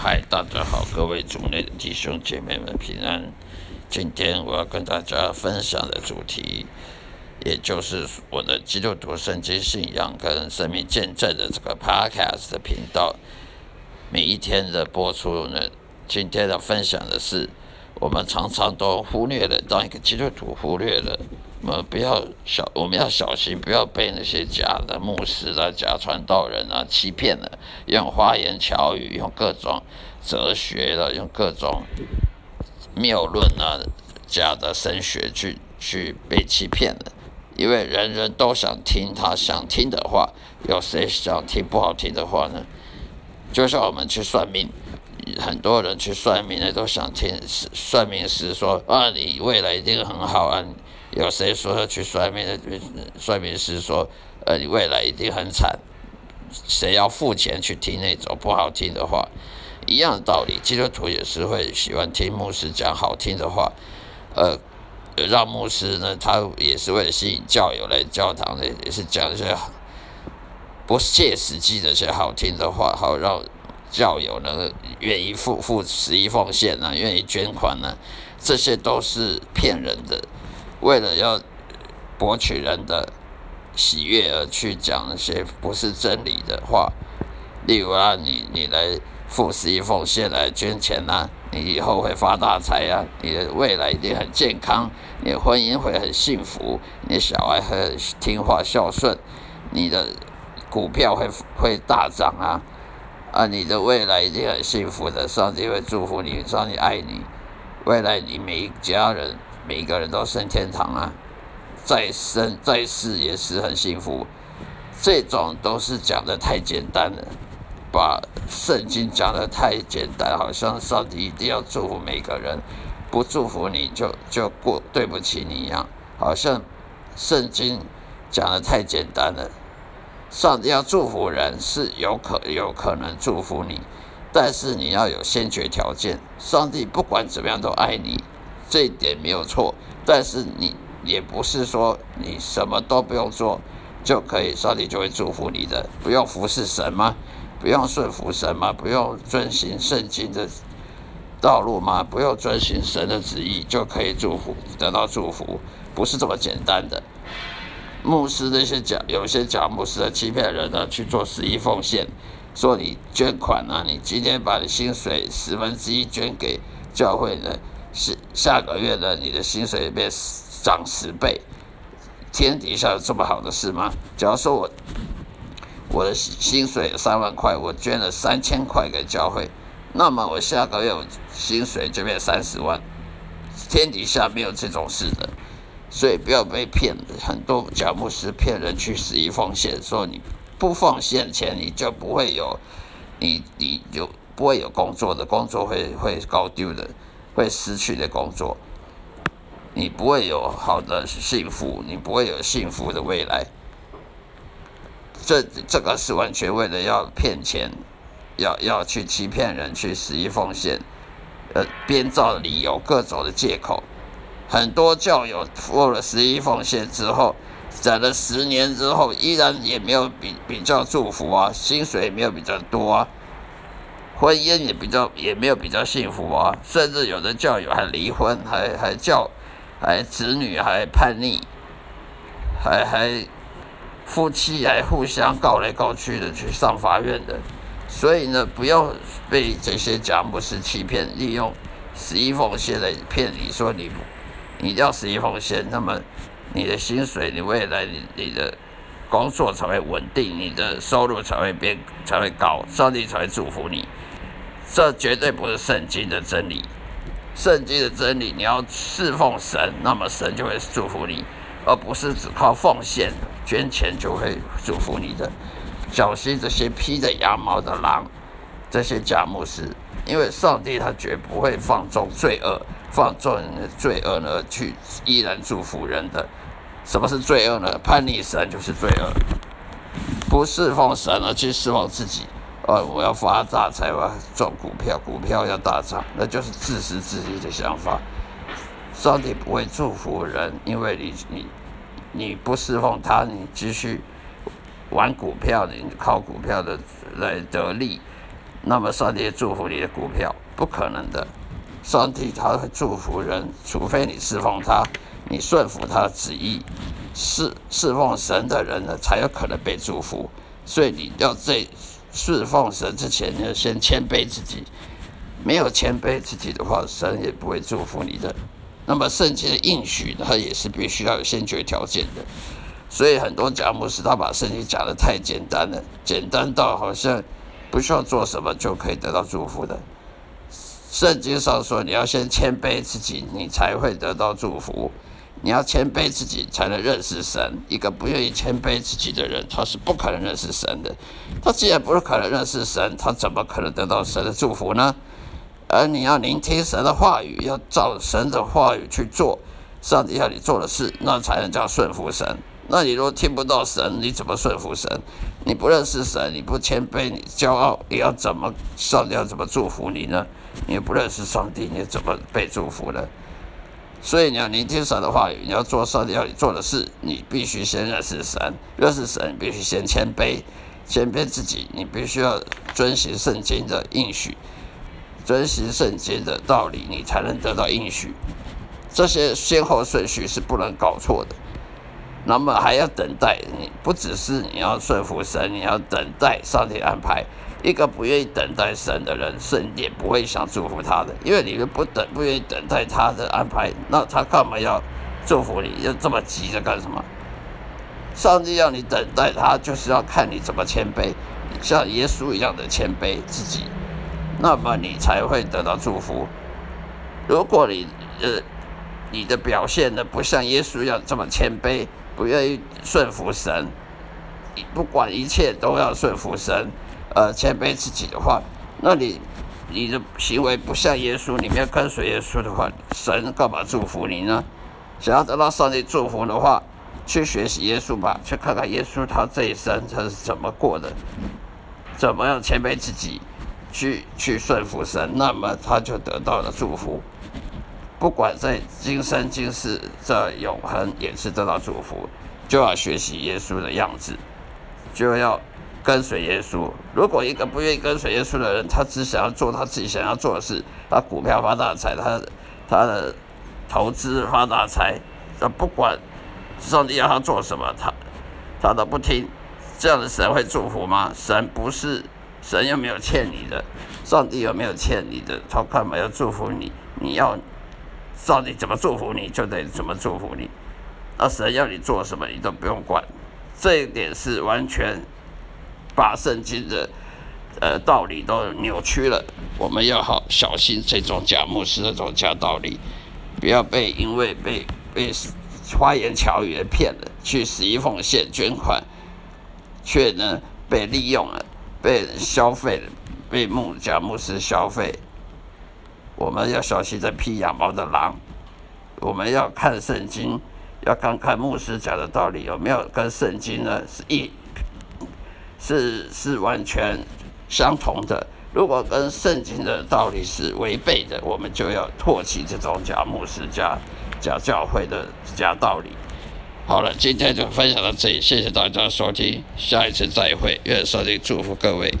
嗨，大家好，各位族内的弟兄姐妹们平安。今天我要跟大家分享的主题，也就是我的基督徒圣经信仰跟生命见证的这个 Podcast 的频道。每一天的播出呢，今天的分享的是，我们常常都忽略了，当一个基督徒忽略了。我们不要小，我们要小心，不要被那些假的牧师啊、假传道人啊欺骗了，用花言巧语，用各种哲学的，用各种谬论啊、假的神学去去被欺骗了。因为人人都想听他想听的话，有谁想听不好听的话呢？就像我们去算命，很多人去算命的都想听算命师说啊，你未来一定很好啊。有谁说要去算命的算命师说，呃，你未来一定很惨？谁要付钱去听那种不好听的话？一样的道理，基督徒也是会喜欢听牧师讲好听的话，呃，让牧师呢，他也是为了吸引教友来教堂的，也是讲一些不切实际的一些好听的话，好让教友呢愿意付付十一奉献呢，愿意捐款呢，这些都是骗人的。为了要博取人的喜悦而去讲那些不是真理的话，例如啊，你你来付十一奉献来捐钱呐，你以后会发大财呀，你的未来一定很健康，你的婚姻会很幸福，你的小孩很听话孝顺，你的股票会会大涨啊，啊，你的未来一定很幸福的，上帝会祝福你，上帝爱你，未来你每一家人。每个人都升天堂啊，再生再世也是很幸福。这种都是讲的太简单了，把圣经讲的太简单，好像上帝一定要祝福每个人，不祝福你就就过对不起你一样。好像圣经讲的太简单了，上帝要祝福人是有可有可能祝福你，但是你要有先决条件，上帝不管怎么样都爱你。这一点没有错，但是你也不是说你什么都不用做就可以，上帝就会祝福你的。不用服侍神吗？不用顺服神吗？不用遵循圣经的道路吗？不用遵循神的旨意就可以祝福得到祝福？不是这么简单的。牧师那些假，有些假牧师的欺骗人呢，去做十一奉献，说你捐款啊，你今天把你薪水十分之一捐给教会呢。是下个月呢，你的薪水变涨十倍，天底下有这么好的事吗？假如说我我的薪水三万块，我捐了三千块给教会，那么我下个月我薪水就变三十万，天底下没有这种事的，所以不要被骗。很多假牧师骗人去十一奉献，说你不奉献钱，你就不会有，你你就不会有工作的，工作会会高丢的。会失去的工作，你不会有好的幸福，你不会有幸福的未来。这这个是完全为了要骗钱，要要去欺骗人，去十一奉献，呃，编造理由，各种的借口。很多教友付了十一奉献之后，攒了十年之后，依然也没有比比较祝福啊，薪水也没有比较多啊。婚姻也比较也没有比较幸福啊，甚至有的教友还离婚，还还叫，还子女还叛逆，还还夫妻还互相告来告去的去上法院的，所以呢，不要被这些假牧师欺骗，利用十一奉献来骗你说你你要十一奉献，那么你的薪水，你未来你你的工作才会稳定，你的收入才会变才会高，上帝才会祝福你。这绝对不是圣经的真理。圣经的真理，你要侍奉神，那么神就会祝福你，而不是只靠奉献、捐钱就会祝福你的。小心这些披着羊毛的狼，这些假牧师，因为上帝他绝不会放纵罪恶，放纵的罪恶呢去依然祝福人的。什么是罪恶呢？叛逆神就是罪恶，不侍奉神而去侍奉自己。呃，我要发大财，我要赚股票，股票要大涨，那就是自私自利的想法。上帝不会祝福人，因为你你你不侍奉他，你继续玩股票，你靠股票的来得利，那么上帝祝福你的股票不可能的。上帝他会祝福人，除非你侍奉他，你顺服他的旨意，侍侍奉神的人呢，才有可能被祝福。所以你要在侍奉神之前，你要先谦卑自己。没有谦卑自己的话，神也不会祝福你的。那么圣经的应许，它也是必须要有先决条件的。所以很多假牧师他把圣经讲的太简单了，简单到好像不需要做什么就可以得到祝福的。圣经上说，你要先谦卑自己，你才会得到祝福。你要谦卑自己，才能认识神。一个不愿意谦卑自己的人，他是不可能认识神的。他既然不可能认识神，他怎么可能得到神的祝福呢？而你要聆听神的话语，要照神的话语去做，上帝要你做的事，那才能叫顺服神。那你如果听不到神，你怎么顺服神？你不认识神，你不谦卑，你骄傲，你要怎么上帝要怎么祝福你呢？你不认识上帝，你怎么被祝福呢？所以你要聆听神的话语，你要做上帝要你做的事，你必须先认识神，认识神你必须先谦卑，谦卑自己，你必须要遵循圣经的应许。遵循圣经的道理，你才能得到应许。这些先后顺序是不能搞错的。那么还要等待，你不只是你要顺服神，你要等待上帝安排。一个不愿意等待神的人，神也不会想祝福他的，因为你们不等，不愿意等待他的安排，那他干嘛要祝福你？要这么急着干什么？上帝要你等待他，就是要看你怎么谦卑，像耶稣一样的谦卑自己。那么你才会得到祝福。如果你呃你的表现呢不像耶稣一样这么谦卑，不愿意顺服神，你不管一切都要顺服神，呃谦卑自己的话，那你你的行为不像耶稣，你没有跟随耶稣的话，神干嘛祝福你呢？想要得到上帝祝福的话，去学习耶稣吧，去看看耶稣他这一生他是怎么过的，怎么样谦卑自己。去去顺服神，那么他就得到了祝福。不管在今生今世，在永恒也是得到祝福。就要学习耶稣的样子，就要跟随耶稣。如果一个不愿意跟随耶稣的人，他只想要做他自己想要做的事，他股票发大财，他他的投资发大财，他不管上帝要他做什么，他他都不听。这样的神会祝福吗？神不是。神又没有欠你的，上帝有没有欠你的？他干嘛要祝福你？你要上帝怎么祝福你，就得怎么祝福你。那神要你做什么，你都不用管。这一点是完全把圣经的呃道理都扭曲了。我们要好小心这种假牧师这种假道理，不要被因为被被花言巧语骗了，去十一奉献捐款，却呢被利用了。被消费了被牧假牧师消费，我们要小心这披羊毛的狼。我们要看圣经，要看看牧师讲的道理有没有跟圣经呢是一，是是完全相同的。如果跟圣经的道理是违背的，我们就要唾弃这种假牧师、假假教会的假道理。好了，今天就分享到这里，谢谢大家收听，下一次再会，愿上帝祝福各位。